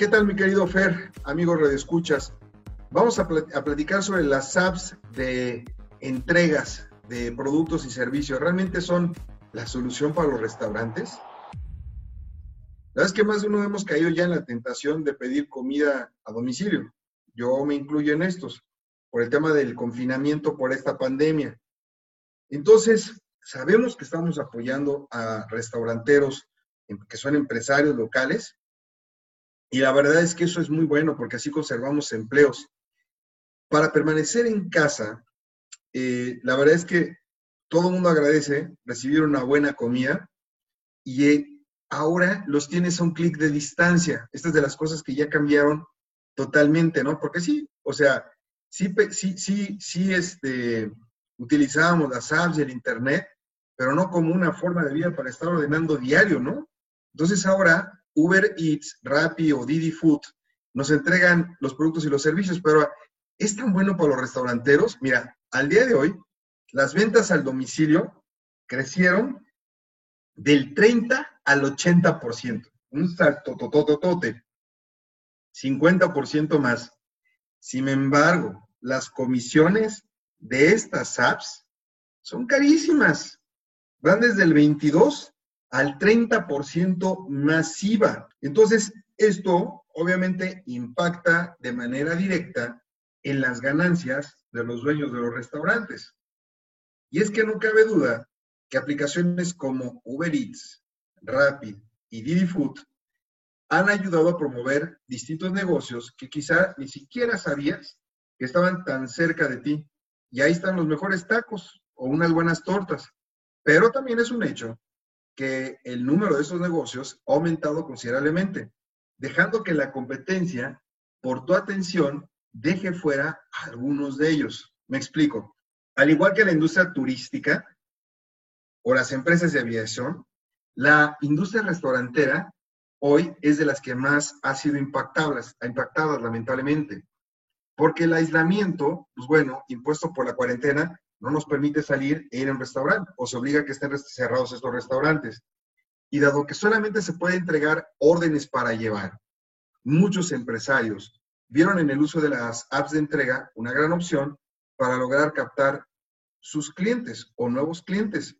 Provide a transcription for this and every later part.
¿Qué tal, mi querido Fer, amigo Escuchas? Vamos a, platicar sobre las apps de entregas de productos y servicios. ¿Realmente son la solución para los restaurantes? La verdad es que más de uno hemos caído ya en la tentación de pedir comida a domicilio. Yo me incluyo en estos, por el tema del confinamiento por esta pandemia. Entonces, sabemos que estamos apoyando a restauranteros que son empresarios locales y la verdad es que eso es muy bueno porque así conservamos empleos. Para permanecer en casa, eh, la verdad es que todo mundo agradece recibir una buena comida y eh, ahora los tienes a un clic de distancia. Estas de las cosas que ya cambiaron totalmente, ¿no? Porque sí, o sea, sí, sí, sí, sí, este, utilizábamos las apps y el Internet, pero no como una forma de vida para estar ordenando diario, ¿no? Entonces ahora Uber Eats, Rappi o Didi Food nos entregan los productos y los servicios, pero es tan bueno para los restauranteros. Mira, al día de hoy, las ventas al domicilio crecieron del 30 al 80%. Un salto totototote. 50% más. Sin embargo, las comisiones de estas apps son carísimas. Van desde el 22 al 30% masiva. Entonces, esto obviamente impacta de manera directa en las ganancias de los dueños de los restaurantes. Y es que no cabe duda que aplicaciones como Uber Eats, Rapid y Didi Food han ayudado a promover distintos negocios que quizá ni siquiera sabías que estaban tan cerca de ti. Y ahí están los mejores tacos o unas buenas tortas. Pero también es un hecho que el número de esos negocios ha aumentado considerablemente, dejando que la competencia, por tu atención, deje fuera a algunos de ellos. Me explico. Al igual que la industria turística o las empresas de aviación, la industria restaurantera hoy es de las que más ha sido impactadas, impactadas lamentablemente, porque el aislamiento, pues bueno, impuesto por la cuarentena, no nos permite salir e ir a restaurante o se obliga a que estén cerrados estos restaurantes. Y dado que solamente se puede entregar órdenes para llevar, muchos empresarios vieron en el uso de las apps de entrega una gran opción para lograr captar sus clientes o nuevos clientes.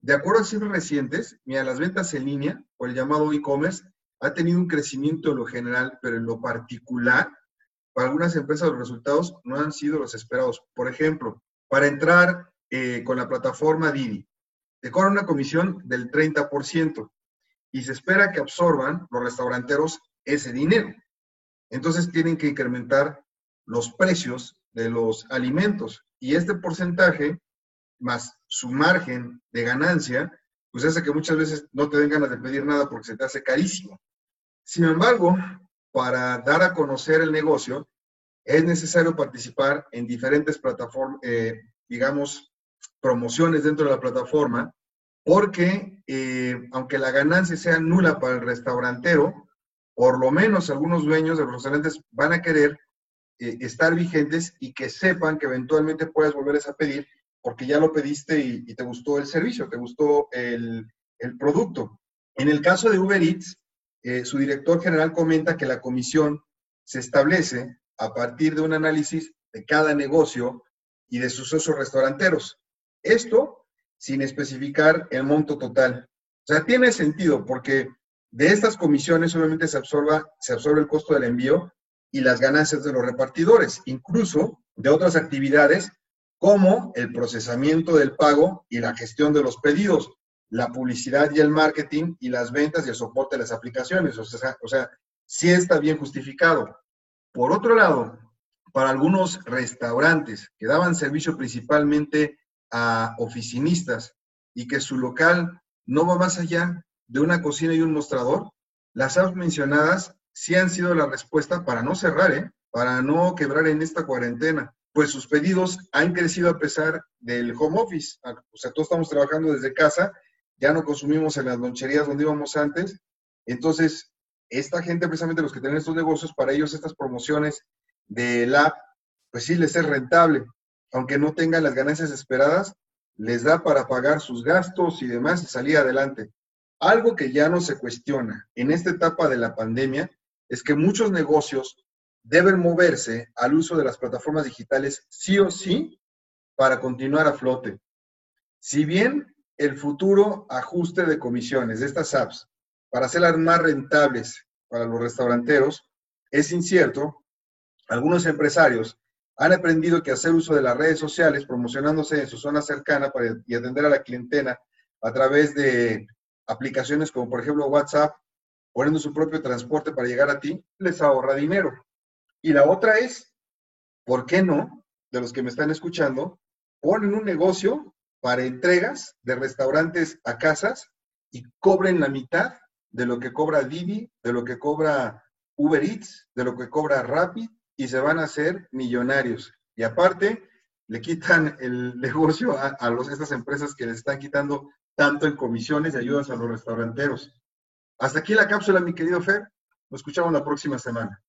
De acuerdo a cifras recientes, mira, las ventas en línea o el llamado e-commerce ha tenido un crecimiento en lo general, pero en lo particular, para algunas empresas los resultados no han sido los esperados. Por ejemplo, para entrar eh, con la plataforma Didi. Te cobran una comisión del 30% y se espera que absorban los restauranteros ese dinero. Entonces tienen que incrementar los precios de los alimentos y este porcentaje más su margen de ganancia, pues hace que muchas veces no te den ganas de pedir nada porque se te hace carísimo. Sin embargo, para dar a conocer el negocio, es necesario participar en diferentes plataformas, eh, digamos, promociones dentro de la plataforma, porque eh, aunque la ganancia sea nula para el restaurantero, por lo menos algunos dueños de los restaurantes van a querer eh, estar vigentes y que sepan que eventualmente puedes volver a pedir porque ya lo pediste y, te gustó el servicio, te gustó el, el, producto. En el caso de Uber Eats, su director general comenta que la comisión se establece a partir de un análisis de cada negocio y de sus usos restauranteros. Esto sin especificar el monto total. O sea, tiene sentido porque de estas comisiones obviamente se, absorba, se absorbe el costo del envío y las ganancias de los repartidores, incluso de otras actividades como el procesamiento del pago y la gestión de los pedidos, la publicidad y el marketing y las ventas y el soporte de las aplicaciones. O sea, o sea sí está bien justificado. Por otro lado, para algunos restaurantes que daban servicio principalmente a oficinistas y que su local no va más allá de una cocina y un mostrador, las apps mencionadas sí han sido la respuesta para no cerrar, ¿eh? para no quebrar en esta cuarentena, pues sus pedidos han crecido a pesar del home office. O sea, todos estamos trabajando desde casa, ya no consumimos en las loncherías donde íbamos antes. Entonces, esta gente, precisamente los que tienen estos negocios, para ellos estas promociones del app, pues sí les es rentable, aunque no tengan las ganancias esperadas, les da para pagar sus gastos y demás y salir adelante. Algo que ya no se cuestiona en esta etapa de la pandemia es que muchos negocios deben moverse al uso de las plataformas digitales sí o sí para continuar a flote. Si bien el futuro ajuste de comisiones de estas apps para hacerlas más rentables para los restauranteros es incierto, algunos empresarios han aprendido que hacer uso de las redes sociales, promocionándose en su zona cercana para, y atender a la clientela a través de aplicaciones como por ejemplo WhatsApp, poniendo su propio transporte para llegar a ti, les ahorra dinero. Y la otra es, ¿por qué no? De los que me están escuchando, ponen un negocio para entregas de restaurantes a casas y cobren la mitad de lo que cobra Didi, de lo que cobra Uber Eats, de lo que cobra Rapid y se van a hacer millonarios. Y aparte, le quitan el negocio a, estas empresas que les están quitando tanto en comisiones y ayudas a los restauranteros. Hasta aquí la cápsula, mi querido Fer. Nos escuchamos la próxima semana.